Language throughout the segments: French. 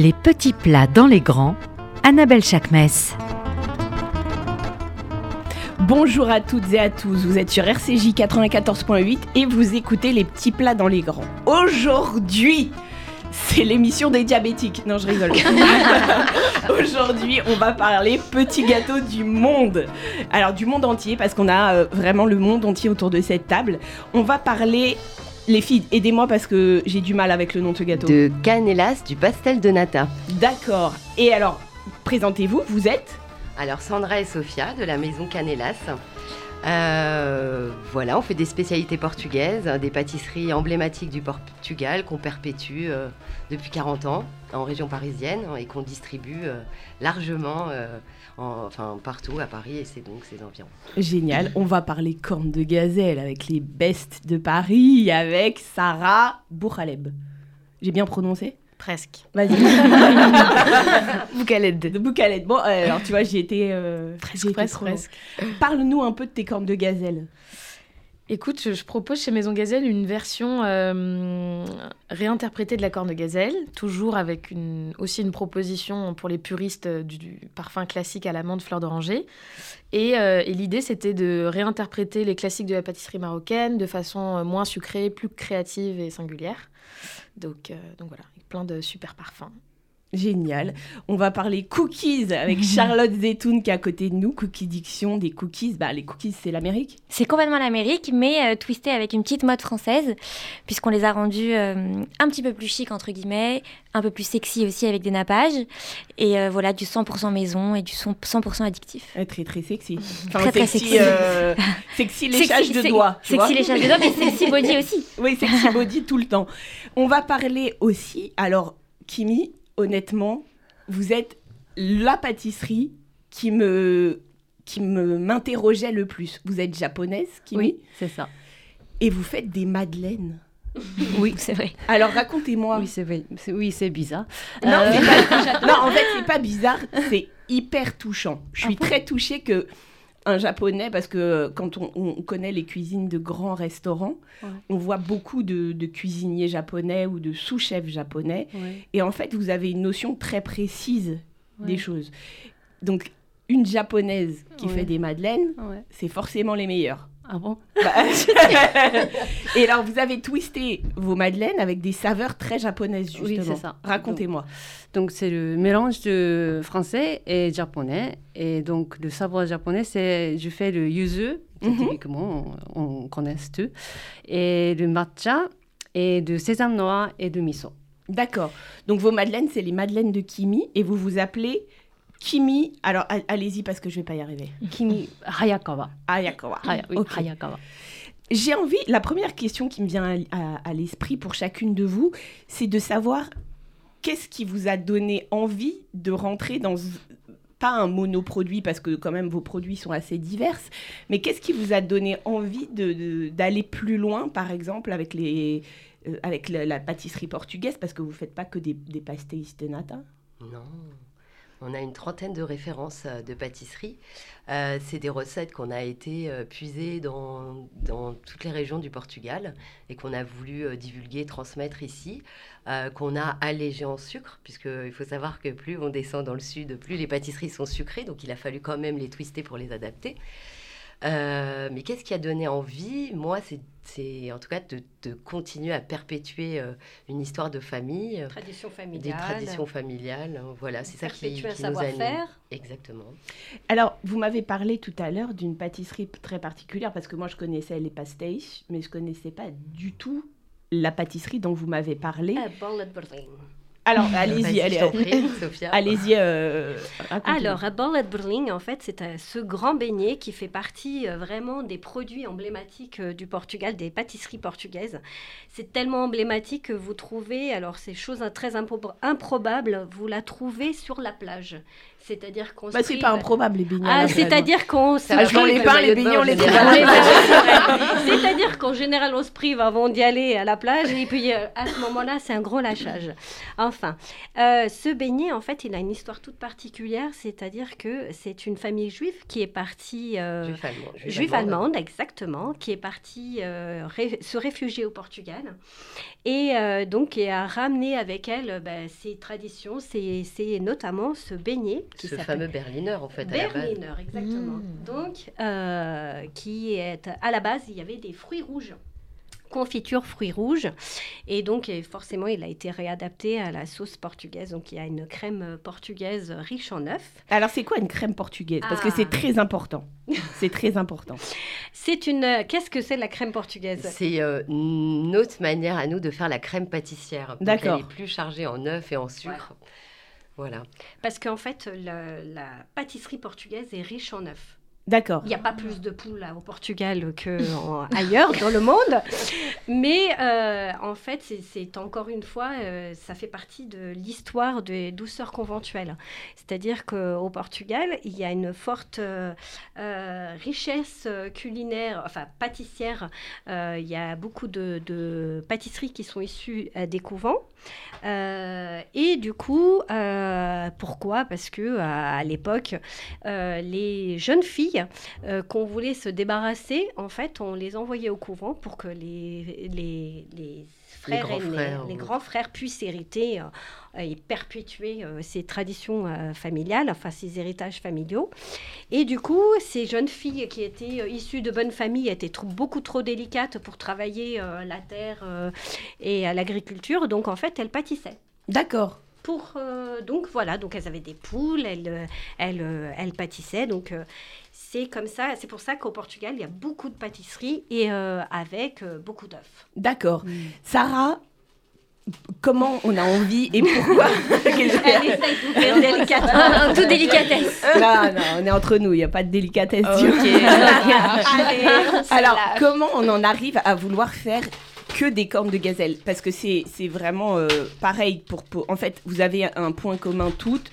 Les petits plats dans les grands, Annabelle Chakmes. Bonjour à toutes et à tous, vous êtes sur RCJ 94.8 et vous écoutez les petits plats dans les grands. Aujourd'hui, c'est l'émission des diabétiques. Non, je rigole. Aujourd'hui, on va parler petits gâteaux du monde. Alors, du monde entier, parce qu'on a euh, vraiment le monde entier autour de cette table. On va parler. Les filles, aidez-moi parce que j'ai du mal avec le nom de ce gâteau. De Canelas, du pastel de nata. D'accord. Et alors, présentez-vous, vous êtes Alors Sandra et Sofia de la maison Canelas. Euh, voilà, on fait des spécialités portugaises, hein, des pâtisseries emblématiques du Portugal qu'on perpétue euh, depuis 40 ans en région parisienne hein, et qu'on distribue euh, largement en- enfin, partout à Paris et c'est donc ses environs. Génial. On va parler cornes de gazelle avec les bestes de Paris, avec Sarah Bourhaleb. J'ai bien prononcé? Presque. Vas-y. Boucalette. de Boucalette. Bon, euh, alors tu vois, j'ai été. euh, presque, trop- presque. Parle-nous un peu de tes cornes de gazelle. Écoute, je, propose chez Maison Gazelle une version euh, réinterprétée de la corne de gazelle, toujours avec aussi une proposition pour les puristes du, du parfum classique à l'amande fleur d'oranger. Et, euh, et l'idée, c'était de réinterpréter les classiques de la pâtisserie marocaine de façon euh, moins sucrée, plus créative et singulière. Donc, euh, donc voilà, plein de super parfums. Génial. On va parler cookies avec Charlotte Zetoun qui est à côté de nous. Cookie Diction, des cookies. Bah, les cookies, c'est l'Amérique. C'est complètement l'Amérique, mais euh, twisté avec une petite mode française, puisqu'on les a rendus euh, un petit peu plus chic, entre guillemets, un peu plus sexy aussi avec des nappages. Et euh, voilà, du 100% maison et du 100% addictif. Très, très sexy. Enfin, Très, très sexy. sexy. sexy léchage de doigts. Sexy léchage de doigts, mais sexy body aussi. Oui, sexy body tout le temps. On va parler aussi. Alors, Kimi, honnêtement, vous êtes la pâtisserie qui me qui me m'interrogeait le plus. Vous êtes japonaise, Kimi, c'est ça. et vous faites des madeleines. Oui, c'est vrai. Alors racontez-moi. Oui, c'est vrai. Oui, c'est bizarre. Non, Euh, pas- non, en fait, c'est pas bizarre, c'est hyper touchant. Je suis Ah très touchée que un japonais, parce que quand on, on connaît les cuisines de grands restaurants, Ouais. on voit beaucoup de, de cuisiniers japonais ou de sous-chefs japonais. ouais, Et en fait, vous avez une notion très précise des choses. Donc, une japonaise qui fait des madeleines, c'est forcément les meilleures. Ah bon Bah, et alors, vous avez twisté vos madeleines avec des saveurs très japonaises, justement. Oui, c'est ça. Racontez-moi. Donc, c'est le mélange de français et japonais. Et donc, le savoir japonais, c'est je fais le yuzu, qui Mhm. typiquement, on, on connaît tout, et le matcha, et de sésame noir et de miso. D'accord. Donc, vos madeleines, c'est les madeleines de Kimi et vous vous appelez Kimi. Alors, allez-y parce que je vais pas y arriver. Kimi Hayakawa. Ayakawa. Haya- oui, Ok. Hayakawa. J'ai envie, la première question qui me vient à, à- à l'esprit pour chacune de vous, c'est de savoir qu'est-ce qui vous a donné envie de rentrer dans, pas un monoproduit, parce que quand même vos produits sont assez divers, mais qu'est-ce qui vous a donné envie de- de- d'aller plus loin, par exemple, avec, les, euh, avec la, la pâtisserie portugaise, parce que vous ne faites pas que des, des pastéis de nata? Non. On a une trentaine de références euh, de pâtisserie. Euh, c'est des recettes qu'on a été euh, puisées dans, dans toutes les régions du Portugal et qu'on a voulu divulguer, transmettre ici, qu'on a allégé en sucre, puisqu'il faut savoir que plus on descend dans le sud, plus les pâtisseries sont sucrées, donc il a fallu quand même les twister pour les adapter. Euh, mais qu'est-ce qui a donné envie? Moi, c'est- en tout cas de, de continuer à perpétuer euh, une histoire de famille. Tradition Des traditions familiales, hein, voilà, c'est ça qui, qui nous anime. savoir-faire. Exactement. Alors, vous m'avez parlé tout à l'heure d'une pâtisserie très particulière, parce que moi, je connaissais les pastéis, mais je connaissais pas du tout la pâtisserie dont vous m'avez parlé. Berlin. Alors, allez-y, allez, allez-y. euh. Alors, Berlin, en fait, c'est euh, ce grand beignet qui fait partie euh, vraiment des produits emblématiques euh, du Portugal, des pâtisseries portugaises. C'est tellement emblématique que vous trouvez, alors c'est chose euh, très impro- improbable, vous la trouvez sur la plage. C'est-à-dire qu'on Bah, se c'est prive- pas improbable les beignets. Ah, plage. c'est-à-dire qu'on se Ah, je les le pains, les beignets, on les. C'est-à-dire qu'en général, on se prive avant d'y aller à la plage et puis euh, à ce moment-là, c'est un gros lâchage. Enfin, euh, ce beignet, en fait, il a une histoire toute particulière, c'est-à-dire que c'est une famille juive qui est partie... euh, Juif allemand. Juive allemande, exactement, qui est partie euh, ré- se réfugier au Portugal et euh, donc qui a ramené avec elle ben, ses traditions, c'est notamment ce beignet qui Ce fameux Berliner, en fait, à la base. Berliner, exactement. Mm. Donc, euh, qui est à la base, il y avait des fruits rouges. Confiture fruits rouges. Et donc, et forcément, il a été réadapté à la sauce portugaise. Donc, il y a une crème euh, portugaise riche en œufs. Alors c'est quoi une crème portugaise? Parce que Ah. c'est très important. C'est très important. C'est une. euh, Qu'est-ce que c'est la crème portugaise? C'est euh, notre manière à nous de faire la crème pâtissière. D'accord. Elle est plus chargée en œufs et en sucre. Voilà. Parce qu'en fait, la, la pâtisserie portugaise est riche en œufs. D'accord. Il n'y a pas plus de poules là, au Portugal qu'ailleurs dans le monde. Mais euh, en fait, c'est- encore une fois, euh, ça fait partie de l'histoire des douceurs conventuelles. C'est-à-dire qu'au Portugal, il y a une forte euh, richesse culinaire, enfin pâtissière. Il y a beaucoup de, de pâtisseries qui sont issues des couvents. Et du coup, pourquoi? Parce que à, à l'époque, les jeunes filles euh, qu'on voulait se débarrasser, en fait, on les envoyait au couvent pour que les, les, les frères grands aînés, frères, les oui. grands frères puissent hériter euh, et perpétuer euh, ces traditions euh, familiales, enfin ces héritages familiaux. Et du coup, ces jeunes filles qui étaient euh, issues de bonnes familles étaient trop- beaucoup trop délicates pour travailler euh, la terre euh, et à l'agriculture, donc en fait, elles pâtissaient. D'accord. Pour, euh, donc voilà, donc elles avaient des poules, elles, elles, elles pâtissaient. Donc euh, c'est comme ça, c'est pour ça qu'au Portugal, il y a beaucoup de pâtisseries et euh, avec euh, beaucoup d'œufs. D'accord. Sarah, comment on a envie et pourquoi Elle essaye de vous faire délicatement. En toute délicatesse. Non, non, on est entre nous, il n'y a pas de délicatesse. Allez, Alors, comment on en arrive à vouloir faire que des cornes de gazelle? Parce que c'est c'est vraiment euh, pareil. Pour, pour- En fait, vous avez un point commun toutes,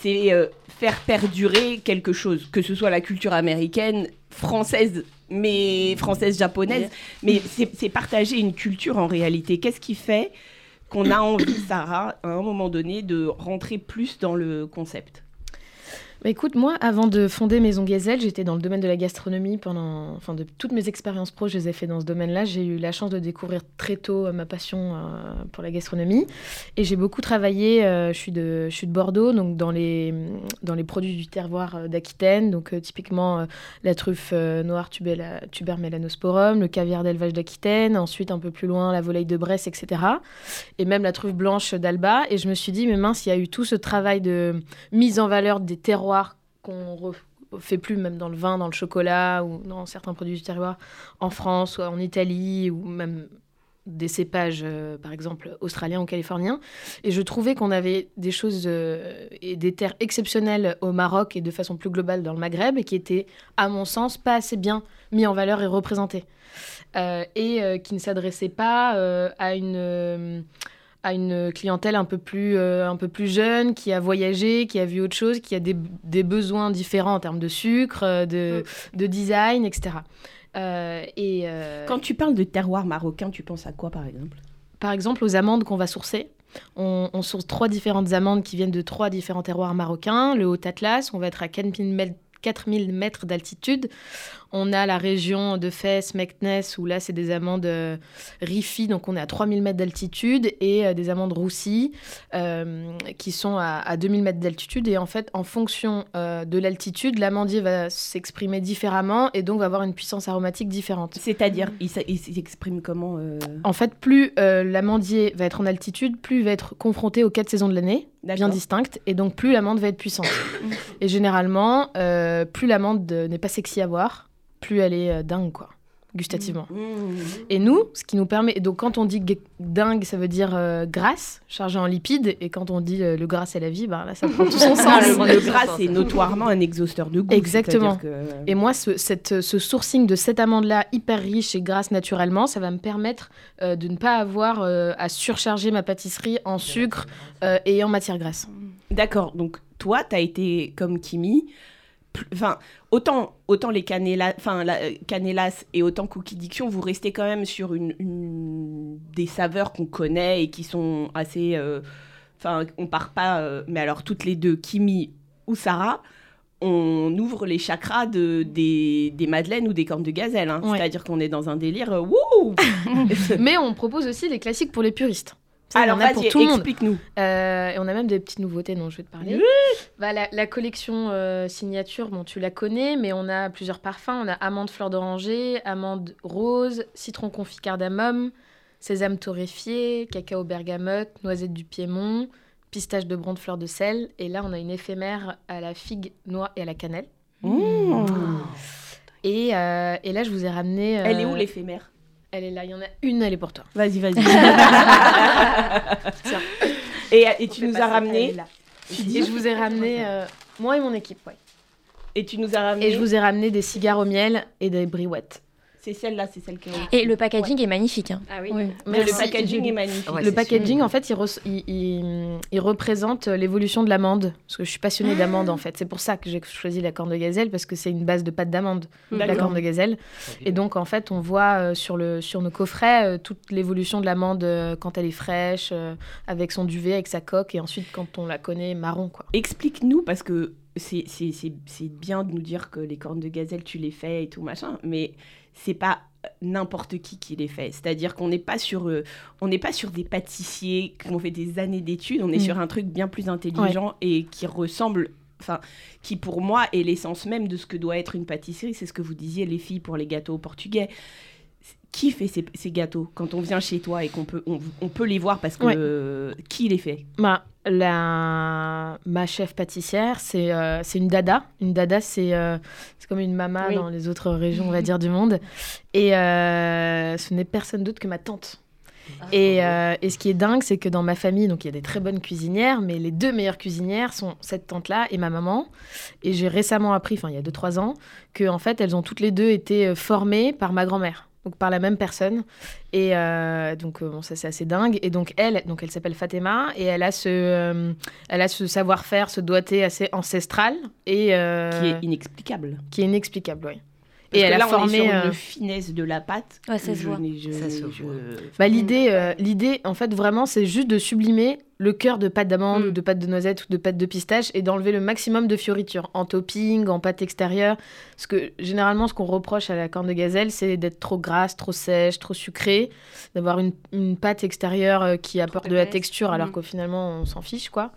c'est euh, faire perdurer quelque chose, que ce soit la culture américaine, française, mais française-japonaise, mais c'est c'est partager une culture en réalité. Qu'est-ce qui fait qu'on a envie, Sarah, à un moment donné, de rentrer plus dans le concept? Bah, écoute, moi, avant de fonder Maison Gazelle, j'étais dans le domaine de la gastronomie pendant. Enfin, de toutes mes expériences pro, je les ai fait dans ce domaine-là. J'ai eu la chance de découvrir très tôt euh, ma passion euh, pour la gastronomie. Et j'ai beaucoup travaillé. euh, je, suis de, je suis de Bordeaux, donc dans les, dans les produits du terroir d'Aquitaine. Donc, typiquement, la truffe noire tubella- tuber melanosporum, le caviar d'élevage d'Aquitaine. Ensuite, un peu plus loin, la volaille de Bresse, etc. Et même la truffe blanche d'Alba. Et je me suis dit, mais mince, il y a eu tout ce travail de mise en valeur des terroirs qu'on re- fait plus même dans le vin, dans le chocolat ou dans certains produits du terroir en France ou en Italie ou même des cépages, euh, par exemple, australiens ou californiens. Et je trouvais qu'on avait des choses euh, et des terres exceptionnelles au Maroc et de façon plus globale dans le Maghreb et qui étaient, à mon sens, pas assez bien mis en valeur et représentés. Euh, et qui ne s'adressaient pas à une... à une clientèle un peu plus, euh, un peu plus jeune, qui a voyagé, qui a vu autre chose, qui a des, des besoins différents en termes de sucre, euh, de, de design, etc. Euh, et euh, Quand tu parles de terroir marocain, tu penses à quoi par exemple? Par exemple, aux amandes qu'on va sourcer, on, on source trois différentes amandes qui viennent de trois différents terroirs marocains. Le Haut-Atlas, on va être à 4000 mètres 4000 mètres d'altitude. On a la région de Fès, Meknes, où là, c'est des amandes euh, Rifi, donc on est à 3000 mètres d'altitude, et euh, des amandes roussies, euh, qui sont à, à 2000 mètres d'altitude. Et en fait, en fonction euh, de l'altitude, l'amandier va s'exprimer différemment, et donc va avoir une puissance aromatique différente. C'est-à-dire, il s'exprime comment En fait, plus l'amandier va être en altitude, plus il va être confronté aux quatre saisons de l'année, bien distinctes, et donc plus l'amande va être puissante. et généralement, plus l'amande n'est pas sexy à voir, plus elle est euh, dingue, quoi, gustativement. Mmh. Et nous, ce qui nous permet, et donc quand on dit gue- dingue, ça veut dire euh, grasse, chargée en lipides, et quand on dit euh, le gras c'est la vie, ben là ça prend tout son sens. Ah, le, gras, c'est notoirement un exhausteur de goût. Exactement. que- Et moi, ce, cette- ce sourcing de cette amande-là, hyper riche et grasse naturellement, ça va me permettre euh, de ne pas avoir euh, à surcharger ma pâtisserie en sucre euh, et en matière grasse. D'accord, donc toi, tu as été comme Kimi. Enfin, autant, autant les canela, enfin, euh, Canellas et autant Cookie Diction, vous restez quand même sur une, une- des saveurs qu'on connaît et qui sont assez. euh, Enfin, on part pas. euh, mais alors, toutes les deux, Kimi ou Sarah, on ouvre les chakras de, des, des madeleines ou des cornes de gazelle. hein. Ouais. C'est-à-dire qu'on est dans un délire. euh, wouh Mais on propose aussi les classiques pour les puristes. Ça, Alors, vas-y, tout le monde. explique-nous. Euh, et on a même des petites nouveautés dont je vais te parler. Bah, la, la collection euh, signature, bon, tu la connais, mais on a plusieurs parfums. On a amande fleur d'oranger, amande rose, citron confit cardamome, sésame torréfié, cacao bergamote, noisette du Piémont, pistache de bronze fleur de sel. Et là, on a une éphémère à la figue, noix et à la cannelle. Mmh. Et, euh, et là, je vous ai ramené. Elle est où l'éphémère? Elle est là. Il y en a une, elle est pour toi. Vas-y, vas-y. Tiens. et, et tu nous as ramené. Et je vous ai ramené, euh, moi et mon équipe, ouais. Et tu nous as ramené. Et je vous ai ramené des cigares au miel et des briouettes. C'est celle-là, c'est celle qui est. Et le packaging est magnifique. hein. Ah oui. Mais Merci. le packaging est magnifique. Ouais, le packaging, en fait, il, re- il- il- il représente l'évolution de l'amande. Parce que je suis passionnée d'amande, en fait. C'est pour ça que j'ai choisi la corne de gazelle, parce que c'est une base de pâte d'amande, la corne de gazelle. Et donc, en fait, on voit euh, sur, le, sur nos coffrets euh, toute l'évolution de l'amande euh, quand elle est fraîche, avec son duvet, avec sa coque, et ensuite quand on la connaît marron, quoi. Explique-nous, parce que c'est bien de nous dire que les cornes de gazelle, tu les fais et tout machin, mais c'est pas n'importe qui qui les fait. C'est-à-dire qu'on n'est pas sur euh, on n'est pas sur des pâtissiers qui ont fait des années d'études, on est Mm. sur un truc bien plus intelligent et qui ressemble enfin qui pour moi est l'essence même de ce que doit être une pâtisserie, c'est ce que vous disiez les filles pour les gâteaux portugais. Qui fait ces, ces gâteaux quand on vient chez toi et qu'on peut on, on peut les voir parce que Ouais. euh, qui les fait? Bah, la... Ma chef pâtissière, c'est euh, c'est une dada. Une dada, c'est euh, c'est comme une mama Oui. dans les autres régions, on va dire, du monde. Et euh, ce n'est personne d'autre que ma tante. Et, euh, et ce qui est dingue, c'est que dans ma famille, donc il y a des très bonnes cuisinières, mais les deux meilleures cuisinières sont cette tante-là et ma maman. Et j'ai récemment appris, enfin il y a 2-3 ans, que en fait elles ont toutes les deux été euh, formées par ma grand-mère, donc par la même personne. Et euh, donc euh, bon, ça c'est assez dingue. Et donc elle, donc elle s'appelle Fatima et elle a ce, euh, elle a ce savoir-faire, ce doigté assez ancestral et euh, qui est inexplicable qui est inexplicable, oui. Parce et que elle là, a on est formé. sur euh, une finesse de la pâte. Ouais, ça se voit. n'ai- je- Ça se je- voit. Bah, l'idée, euh, l'idée, en fait, vraiment, c'est juste de sublimer le cœur de pâte d'amande Mm. ou de pâte de noisette ou de pâte de pistache et d'enlever le maximum de fioritures en topping, en pâte extérieure. Parce que généralement, ce qu'on reproche à la corne de gazelle, c'est d'être trop grasse, trop sèche, trop sucrée, d'avoir une, une pâte extérieure euh, qui apporte de la texture alors Mm. qu'au finalement, on s'en fiche, quoi.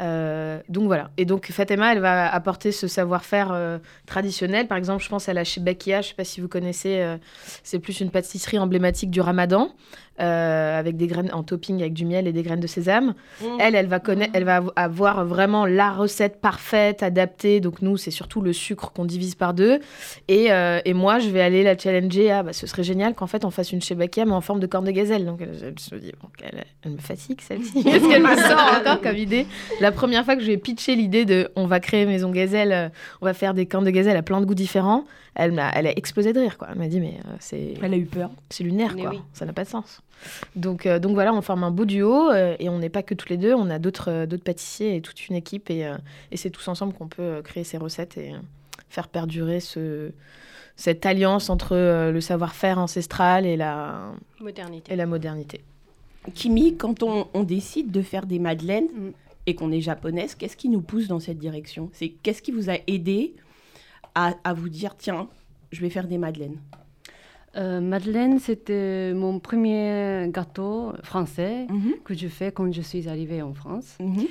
Euh, donc voilà. Et donc Fatima, elle va apporter ce savoir-faire euh, traditionnel. Par exemple, je pense à la chez Bakia, je sais pas si vous connaissez, euh, c'est plus une pâtisserie emblématique du ramadan, euh, avec des graines en topping avec du miel et des graines de sésame. Mm. Elle, elle va, connaître, elle va av- avoir vraiment la recette parfaite, adaptée. Donc nous, c'est surtout le sucre qu'on divise par deux. Et, euh, et moi, je vais aller la challenger. Ah, bah, ce serait génial qu'en fait, on fasse une chez Bakia, mais en forme de corne de gazelle. Donc elle, elle se dit, bon, elle, elle me fatigue celle-ci. Qu'est-ce qu'elle me sort encore comme idée? La première fois que je ai pitché l'idée de on va créer Maison Gazelle, euh, on va faire des cornes de gazelle à plein de goûts différents, elle, m'a, elle a explosé de rire. Quoi. Elle m'a dit, mais euh, c'est, Elle a eu peur. c'est lunaire, Mais quoi. oui. Ça n'a pas de sens. Donc, euh, donc voilà, on forme un beau duo euh, et on n'est pas que tous les deux, on a d'autres, euh, d'autres pâtissiers et toute une équipe et, euh, et c'est tous ensemble qu'on peut euh, créer ces recettes et euh, faire perdurer ce, cette alliance entre euh, le savoir-faire ancestral et la, Modernité. et la modernité. Kimi, quand on, on décide de faire des madeleines Mm. et qu'on est japonaise, qu'est-ce qui nous pousse dans cette direction? C'est qu'est-ce qui vous a aidé à, à vous dire tiens, je vais faire des madeleines Euh, Madeleine, c'était mon premier gâteau français que je fais quand je suis arrivée en France. Mhm.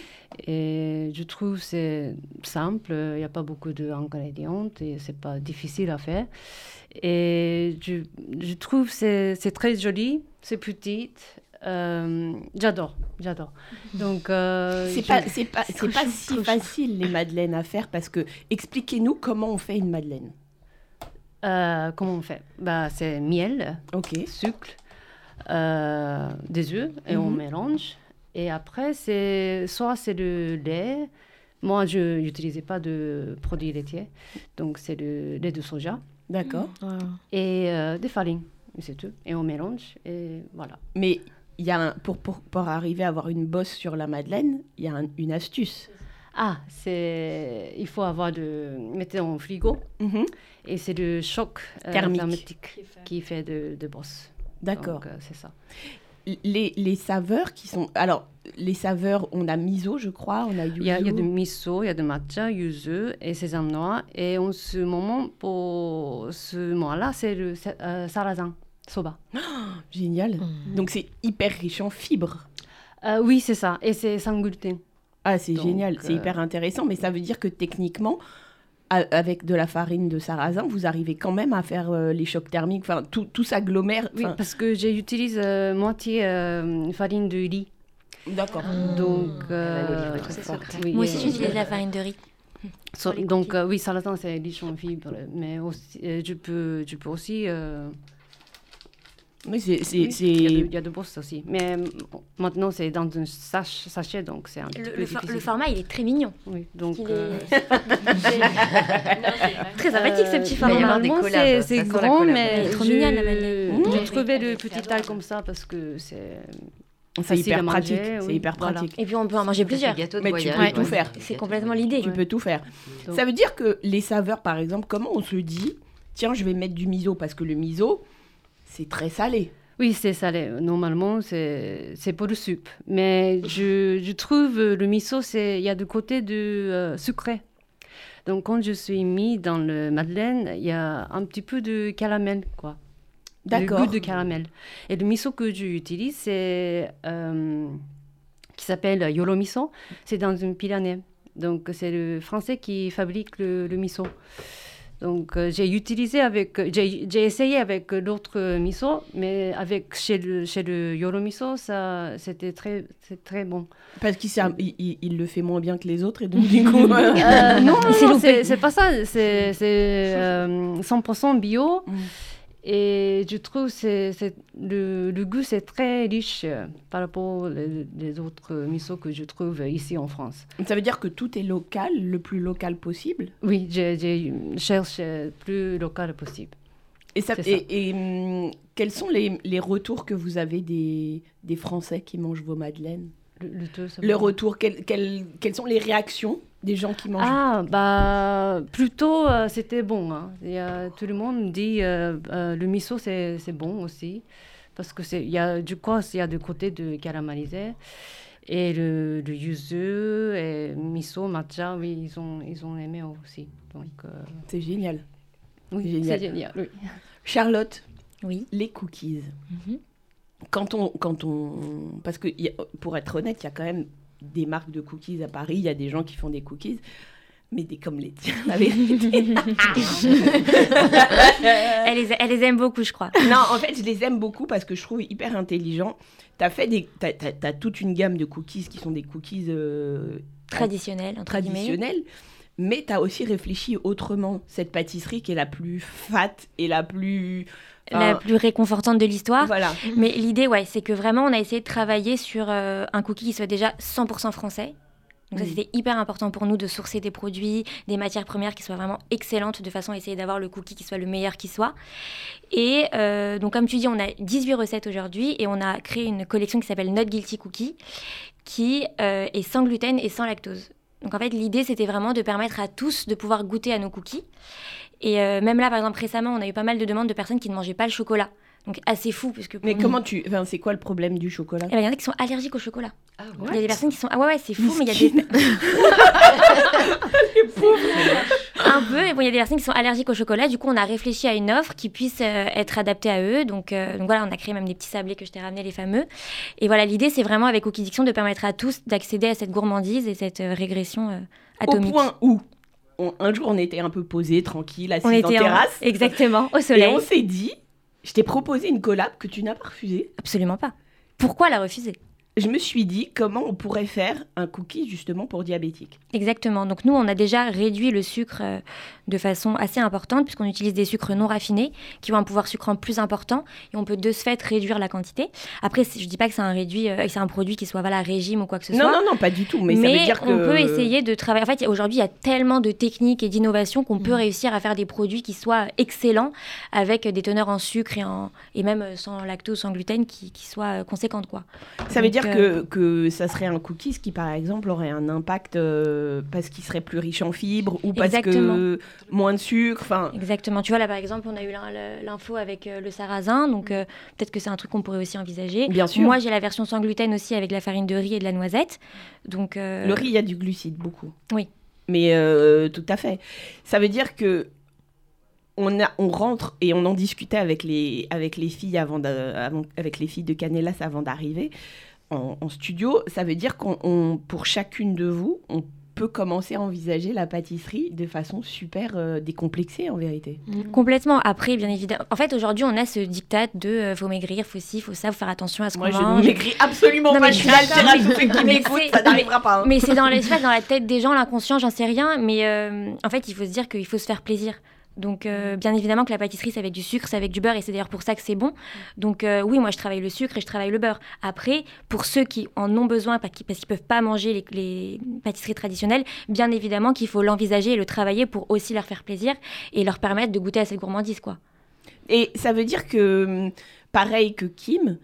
Et je trouve que c'est simple, il n'y a pas beaucoup d'ingrédients et c'est pas difficile à faire. Et je, je trouve c'est très joli, c'est petit. Euh, j'adore, j'adore. Donc, euh, C'est pas, c'est pas, c'est pas si facile les madeleines à faire parce que expliquez-nous comment on fait une madeleine. euh, comment on fait? Bah, C'est miel, Ok. sucre, euh, des œufs et on Mhm. mélange. Et après, c'est soit c'est le lait. Moi, je n'utilisais pas de produits laitiers, donc c'est le lait de soja D'accord. et euh, des farines, et c'est tout. Et on mélange et voilà. Mais il y a un, pour, pour, pour arriver à avoir une bosse sur la madeleine, il y a un- une astuce. Ah, c'est il faut avoir de mettre en frigo Mhm. et c'est le choc euh, Thermique. thermique qui fait de, de bosse. D'accord. Donc, euh, c'est ça. Les, les saveurs qui sont. Alors, les saveurs, on a miso, je crois, on a yuzu. Il y a, il y a de miso, il y a de matcha, yuzu et sésame noir. Et en ce moment, pour ce mois-là, c'est le euh, sarrasin, soba. Génial. Mm. Donc, c'est hyper riche en fibres. Euh, oui, c'est ça. Et c'est sans gluten. Ah, c'est Donc, génial, c'est euh, hyper intéressant, mais ça veut dire que techniquement, a- avec de la farine de sarrasin, vous arrivez quand même à faire euh, les chocs thermiques, enfin, tout, tout s'agglomère. Oui, parce que j'utilise euh, moitié euh, farine de riz. D'accord. Donc, Elle a nos livres euh, oui, Moi aussi, j'utilise la farine de riz. so- donc euh, oui, sarrasin c'est riche en fibres, mais aussi, euh, je peux, je peux aussi. euh, Mais c'est. c'est- oui, c'est- il y a de- il y a de boss aussi. Mais euh, maintenant c'est dans un sach- sachet, donc c'est un petit Le, peu le for- le format, il est très mignon. Oui, donc. Il est- euh, Très sympathique ce petit y format. c'est grand, mais trop je, mignonne, la Elle est le petit adorable. comme ça parce que c'est. C'est hyper pratique. oui, hyper voilà. pratique. Et puis on peut en manger plusieurs. Mais tu peux ouais. tout faire. C'est complètement l'idée. Tu peux tout faire. Donc- Ça veut dire que les saveurs, par exemple, comment on se dit, tiens, je vais mettre du miso, parce que le miso, c'est très salé. Oui, c'est salé. Normalement, c'est pour le soupe. Mais je, je trouve le miso, il y a du côté de euh, sucré. Donc quand je suis mis dans le madeleine, il y a un petit peu de caramel, quoi. Le D'accord. goût de caramel. Et le miso que j'utilise, c'est euh, qui s'appelle Yolo Miso. C'est dans une Pyrénées. Donc c'est le français qui fabrique le, le miso. Donc euh, j'ai utilisé avec, j'ai j'ai essayé avec l'autre miso, mais avec chez le chez le Yolo Miso, ça c'était très très bon. Parce qu'il s'est- il, il- il le fait moins bien que les autres, et donc du coup. euh, Euh, non, non, non, c'est pas ça. C'est c'est, euh, 100% bio. Mm. Et je trouve c'est- le, le goût c'est très riche euh, par rapport aux les, autres miso que je trouve ici en France. Ça veut dire que tout est local, le plus local possible? Oui, j'ai cherché le plus local possible. Et, ça, et, et, hum, quels sont les, les retours que vous avez des, des Français qui mangent vos madeleines? Le, retour, quel- quel- quelles sont les réactions? Des gens qui mangent Ah, bah, plutôt, euh, c'était bon. Hein. Il y a, tout le monde dit euh, euh, le miso, c'est c'est bon aussi. Parce que c'est, il y a, du coup, il y a du côté de caramélisé. Et le, le yuzu et miso, matcha, oui, ils ont, ils ont aimé aussi. Donc, euh, C'est génial. oui, Génial. c'est génial. oui. Charlotte, Oui. les cookies. Mhm. Quand on, quand on, parce que a- pour être honnête, il y a quand même des marques de cookies à Paris. Il y a des gens qui font des cookies, mais des comme les tiens, la vérité. Elle les, elle les aime beaucoup, je crois. non, en fait, je les aime beaucoup parce que je trouve hyper intelligents. T'as fait des, t'as, t'as- t'as toute une gamme de cookies qui sont des cookies euh, entre guillemets. traditionnels. Mais tu as aussi réfléchi autrement. Cette pâtisserie qui est la plus fat et la plus. La enfin, plus réconfortante de l'histoire. Voilà. Mais l'idée, ouais, c'est que vraiment, on a essayé de travailler sur euh, un cookie qui soit déjà 100% français. Donc ça, c'était hyper important pour nous de sourcer des produits, des matières premières qui soient vraiment excellentes, de façon à essayer d'avoir le cookie qui soit le meilleur qui soit. Et euh, donc, comme tu dis, on a 18 recettes aujourd'hui et on a créé une collection qui s'appelle Not Guilty Cookie, qui euh, est sans gluten et sans lactose. Donc en fait, l'idée, c'était vraiment de permettre à tous de pouvoir goûter à nos cookies. Et euh, même là, par exemple, récemment, on a eu pas mal de demandes de personnes qui ne mangeaient pas le chocolat. Donc assez fou, puisque pour Mais nous- comment tu. Enfin, c'est quoi le problème du chocolat? Eh ben, il y en a qui sont allergiques au chocolat. Ah, Il y a des personnes qui sont. Ah ouais, ouais, c'est fou, mais il y a des. Un peu, et bon, il y a des personnes qui sont allergiques au chocolat. Du coup, on a réfléchi à une offre qui puisse euh, être adaptée à eux. Donc, euh, donc voilà, on a créé même des petits sablés que je t'ai ramenés, les fameux. Et voilà, l'idée, c'est vraiment avec Cookie Diction de permettre à tous d'accéder à cette gourmandise et cette euh, régression euh, Au atomique. point où, on- un jour, on était un peu posé, tranquille, assis on en était en- terrasse. Exactement, au Et soleil. on s'est dit, je t'ai proposé une collab que tu n'as pas refusée. Absolument pas. Pourquoi la refuser? Je me suis dit, comment on pourrait faire un cookie justement pour diabétiques Exactement. Donc nous, on a déjà réduit le sucre euh, de façon assez importante puisqu'on utilise des sucres non raffinés qui ont un pouvoir sucrant plus important et on peut de ce fait réduire la quantité. Après, je dis pas que c'est un réduit, euh, c'est un produit qui soit voilà régime ou quoi que ce Non, soit. non, non, pas du tout. Mais, ça veut dire que. on peut essayer de travailler. En fait, aujourd'hui, il y a tellement de techniques et d'innovations qu'on peut réussir à faire des produits qui soient excellents avec des teneurs en sucre et, en, et même euh, sans lactose, sans gluten qui, qui soient euh, conséquentes. Quoi. Ça veut dire que, que ça serait un cookies qui, par exemple, aurait un impact euh, parce qu'il serait plus riche en fibres ou parce Exactement. que moins de sucre. Enfin, Exactement. Tu vois, là, par exemple, on a eu l'info avec euh, le sarrasin, donc euh, peut-être que c'est un truc qu'on pourrait aussi envisager. bien sûr. Moi, j'ai la version sans gluten aussi avec la farine de riz et de la noisette. Donc, Le riz, il y a du glucide, beaucoup. Oui. Mais tout à fait. Ça veut dire que on, a, on rentre et on en discutait avec les, avec les filles avant- avec les filles de Canelas avant d'arriver en, en studio. Ça veut dire qu'on, on- pour chacune de vous, on peut commencer à envisager la pâtisserie de façon super euh, décomplexée en vérité. Complètement. Après, bien évidemment. En fait, aujourd'hui, on a ce diktat de euh, faut maigrir, faut ci, faut ça, faut faire attention à ce qu'on Moi, je ne mange. m'écris absolument Non, pas je suis tous ceux qui m'écoutent, c'est- ça n'arrivera pas. hein. Mais c'est dans l'espace, dans la tête des gens, l'inconscient, j'en sais rien. Mais euh, en fait, il faut se dire qu'il faut se faire plaisir. Donc, euh, bien évidemment que la pâtisserie, c'est avec du sucre, c'est avec du beurre, et c'est d'ailleurs pour ça que c'est bon. Donc, euh, oui, moi, je travaille le sucre et je travaille le beurre. Après, pour ceux qui en ont besoin parce qu'ils qu'ils peuvent pas manger les, les pâtisseries traditionnelles, bien évidemment qu'il faut l'envisager et le travailler pour aussi leur faire plaisir et leur permettre de goûter à cette gourmandise, quoi. Et ça veut dire que, hum, pareil que Kim,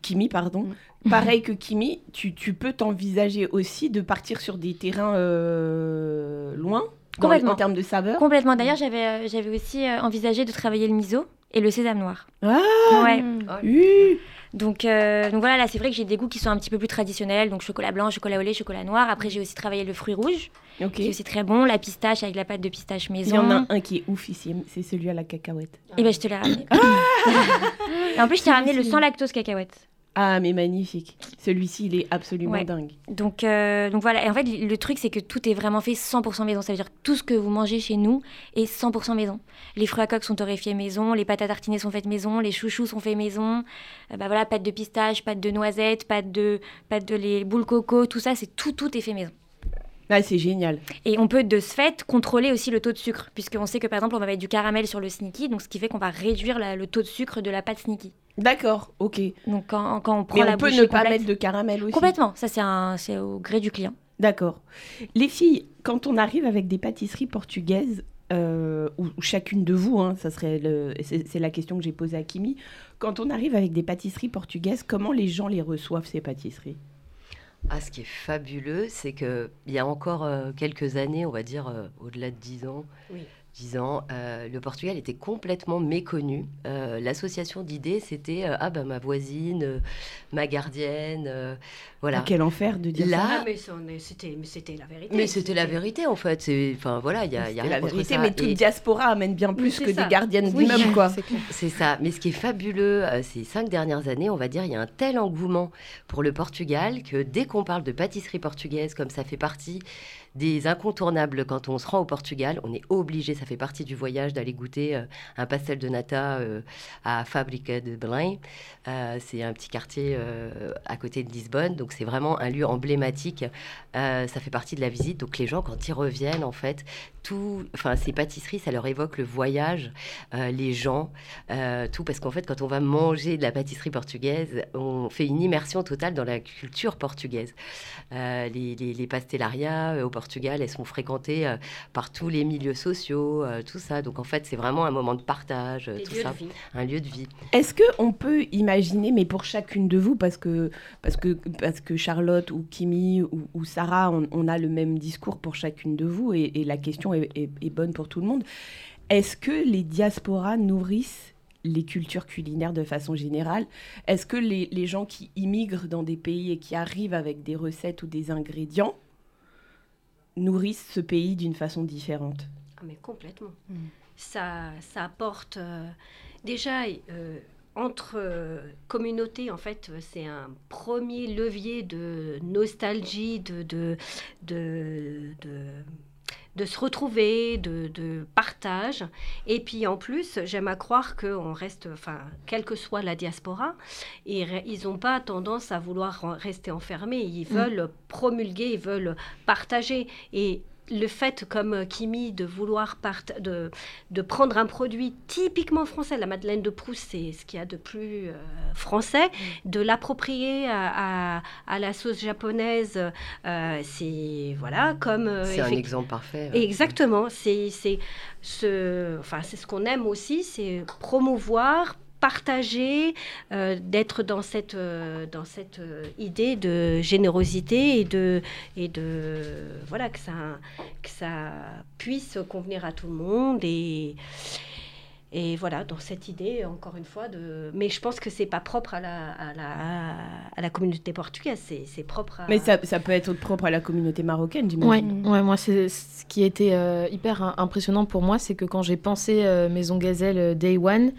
Kimi, pardon, pareil que Kimi, tu, tu peux t'envisager aussi de partir sur des terrains euh, loin Complètement. en termes de saveur. Complètement. D'ailleurs, j'avais euh, j'avais aussi euh, envisagé de travailler le miso et le sésame noir. Ah, Ouais. oui. Donc, euh, donc voilà, là c'est vrai que j'ai des goûts qui sont un petit peu plus traditionnels, donc chocolat blanc, chocolat au lait, chocolat noir. Après j'ai aussi travaillé le fruit rouge, Ok. qui est aussi très bon, la pistache avec la pâte de pistache Il maison. y en a un qui est ouf ici, c'est celui à la cacahuète. Et ben je te l'ai ramené. et en plus je t'ai ramené le sans lactose cacahuète. Ah, mais magnifique. Celui-ci, il est absolument Ouais. dingue. Donc, euh, donc voilà, et en fait le le truc c'est que tout est vraiment fait 100% maison. Ça veut dire que tout ce que vous mangez chez nous est 100% maison. Les fruits à coque sont torréfiés maison, les pâtes à tartiner sont faites maison, les chouchous sont faits maison. Euh, bah voilà, pâte de pistache, pâte de noisette, pâte de, pâte de les boules coco, tout ça, c'est tout, tout est fait maison. Ah, c'est génial. Et on peut de ce fait contrôler aussi le taux de sucre, puisqu'on sait que par exemple on va mettre du caramel sur le sneaky, donc ce qui fait qu'on va réduire la- le taux de sucre de la pâte sneaky. D'accord, ok. Donc quand, quand on prend Mais la on peut ne pas mettre de caramel aussi. Complètement, ça c'est au gré du client. D'accord. Les filles, quand on arrive avec des pâtisseries portugaises, euh, ou, ou chacune de vous, hein, ça serait c'est la question que j'ai posée à Kimi. Quand on arrive avec des pâtisseries portugaises, comment les gens les reçoivent ces pâtisseries? Ah, ce qui est fabuleux, c'est que il y a encore euh, quelques années, on va dire euh, au-delà de 10 ans. 10 ans, euh, le Portugal était complètement méconnu. Euh, L'association d'idées, c'était euh, ah ben ma voisine, euh, ma gardienne, euh, voilà. Ah, Quel enfer de dire Là, ça. Ah, mais c'était mais c'était la vérité. Mais c'était la vérité en fait. C'est enfin voilà, il y a, y la vérité, ça. mais toute Et- diaspora amène bien plus que ça. des gardiennes Oui. d'immeubles, quoi. C'est ça. Mais ce qui est fabuleux, euh, ces cinq dernières années, on va dire, il y a un tel engouement pour le Portugal que dès qu'on parle de pâtisserie portugaise, comme ça fait partie des incontournables quand on se rend au Portugal, on est obligé, ça fait partie du voyage, d'aller goûter euh, un pastel de nata euh, à Fábrica de Belém. Euh, c'est un petit quartier à côté de Lisbonne, donc c'est vraiment un lieu emblématique. Ça fait partie de la visite, donc les gens, quand ils reviennent, en fait, tout, enfin, ces pâtisseries, ça leur évoque le voyage, les gens, tout, parce qu'en fait, quand on va manger de la pâtisserie portugaise, on fait une immersion totale dans la culture portugaise. Les, les, pastelarias au Portugal, elles sont fréquentées euh, par tous les milieux sociaux, euh, tout ça. Donc en fait, c'est vraiment un moment de partage, euh, tout ça, un lieu de vie. Est-ce que on peut imaginer, mais pour chacune de vous, parce que parce que parce que Charlotte ou Kimi ou, ou Sarah, on, on a le même discours pour chacune de vous, et, et la question est, est- est bonne pour tout le monde. Est-ce que les diasporas nourrissent les cultures culinaires de façon générale? Est-ce que les, les gens qui immigrent dans des pays et qui arrivent avec des recettes ou des ingrédients nourrissent ce pays d'une façon différente Ah, mais complètement. Mm. Ça, ça apporte euh, déjà euh, entre euh, communautés, en fait, c'est un premier levier de nostalgie, de, de, de, de, de se retrouver, de, de partage. Et puis en plus, j'aime à croire qu'on reste, enfin, quelle que soit la diaspora, et ils n'ont pas tendance à vouloir rester enfermés. Ils Mm. veulent promulguer, ils veulent partager. Et le fait, comme euh, Kimi, de vouloir part- de, de prendre un produit typiquement français, la Madeleine de Proust, c'est ce qu'il y a de plus euh, français, de l'approprier à, à- à la sauce japonaise, euh, c'est voilà, comme euh, C'est un exemple parfait. ouais. Exactement, c'est c'est ce, enfin c'est ce qu'on aime aussi, c'est promouvoir, partager, euh, d'être dans cette, euh, dans cette euh, idée de générosité et de, et de voilà que ça, que ça puisse convenir à tout le monde et et voilà, dans cette idée, encore une fois, de... mais je pense que c'est pas propre à la, à la, à la communauté portugaise, c'est propre à... Mais ça, ça, peut être propre à la communauté marocaine, j'imagine. Ouais, ouais, moi, c'est ce qui était euh, hyper impressionnant pour moi, c'est que quand j'ai pensé euh, Maison Gazelle Day One,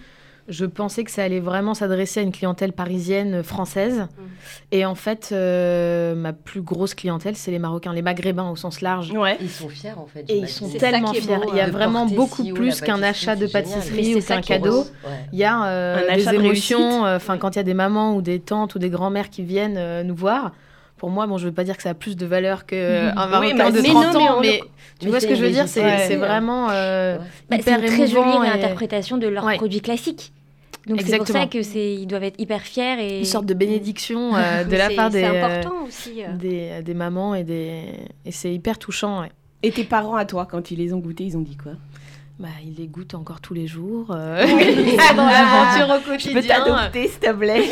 je pensais que ça allait vraiment s'adresser à une clientèle parisienne euh, française. Mm. Et en fait, euh, ma plus grosse clientèle, c'est les Marocains, les Maghrébins au sens large. Ouais. Ils sont fiers en fait. Et ils sont tellement fiers. Il y a vraiment beaucoup plus qu'un achat de pâtisserie ou qu'un cadeau. Il y a euh, des émotions. Enfin, quand il y a des mamans ou des tantes ou des grands-mères qui viennent nous voir. Pour moi, bon, je veux pas dire que ça a plus de valeur qu'un Marocain de 30 ans, mais, tu vois ce que je veux dire? C'est vraiment hyper bah, C'est une très jolie réinterprétation de leurs produits classiques. Donc c'est pour ça que c'est, ils doivent être hyper fiers et une sorte de bénédiction euh, de la part des, important aussi, euh. des, des mamans et des et c'est hyper touchant. Et tes parents à toi, quand ils les ont goûtés, ils ont dit quoi? Bah, ils les goûtent encore tous les jours. Euh... Oui, dans l'aventure au quotidien. Je peux t'adopter, s'il te plaît.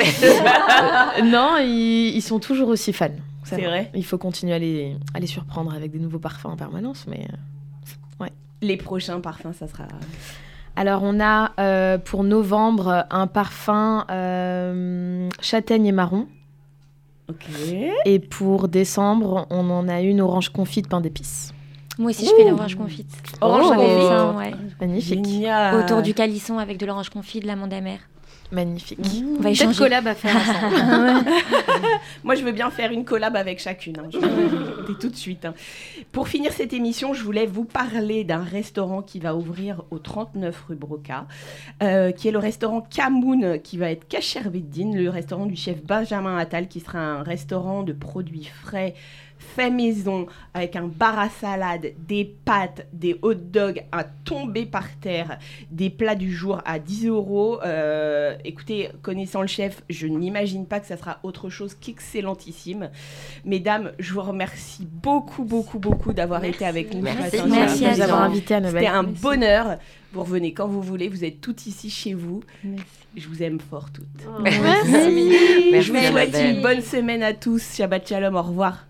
non, ils, ils, sont toujours aussi fans. C'est vrai. Il faut continuer à les, à les surprendre avec des nouveaux parfums en permanence, mais euh, ouais. Les prochains parfums, ça sera. Alors, on a euh, pour novembre un parfum euh, châtaigne et marron. Ok. Et pour décembre, on en a une orange confite pain d'épices. Moi aussi, je fais l'orange confite. Orange confite ouais. Magnifique. Autour du calisson avec de l'orange confite, de l'amande amère. Magnifique. On va échanger. collab à faire ensemble. Moi, je veux bien faire une collab avec chacune. Hein. Je vais tout de suite. Hein. Pour finir cette émission, je voulais vous parler d'un restaurant qui va ouvrir au 39 rue Broca, euh, qui est le restaurant Kamoun, qui va être Kacherbeddin, le restaurant du chef Benjamin Attal, qui sera un restaurant de produits frais fait maison avec un bar à salade, des pâtes, des hot dogs à tomber par terre, des plats du jour à 10 euros. Euh, écoutez, connaissant le chef, je n'imagine pas que ça sera autre chose qu'excellentissime. Mesdames, je vous remercie beaucoup, beaucoup, beaucoup d'avoir été avec nous. Merci, Merci à vous avoir invité à C'était un bonheur. Vous revenez quand vous voulez, vous êtes toutes ici chez vous. Je vous aime fort toutes. Merci. Merci. Je vous souhaite une bonne semaine à tous. Shabbat Shalom, au revoir.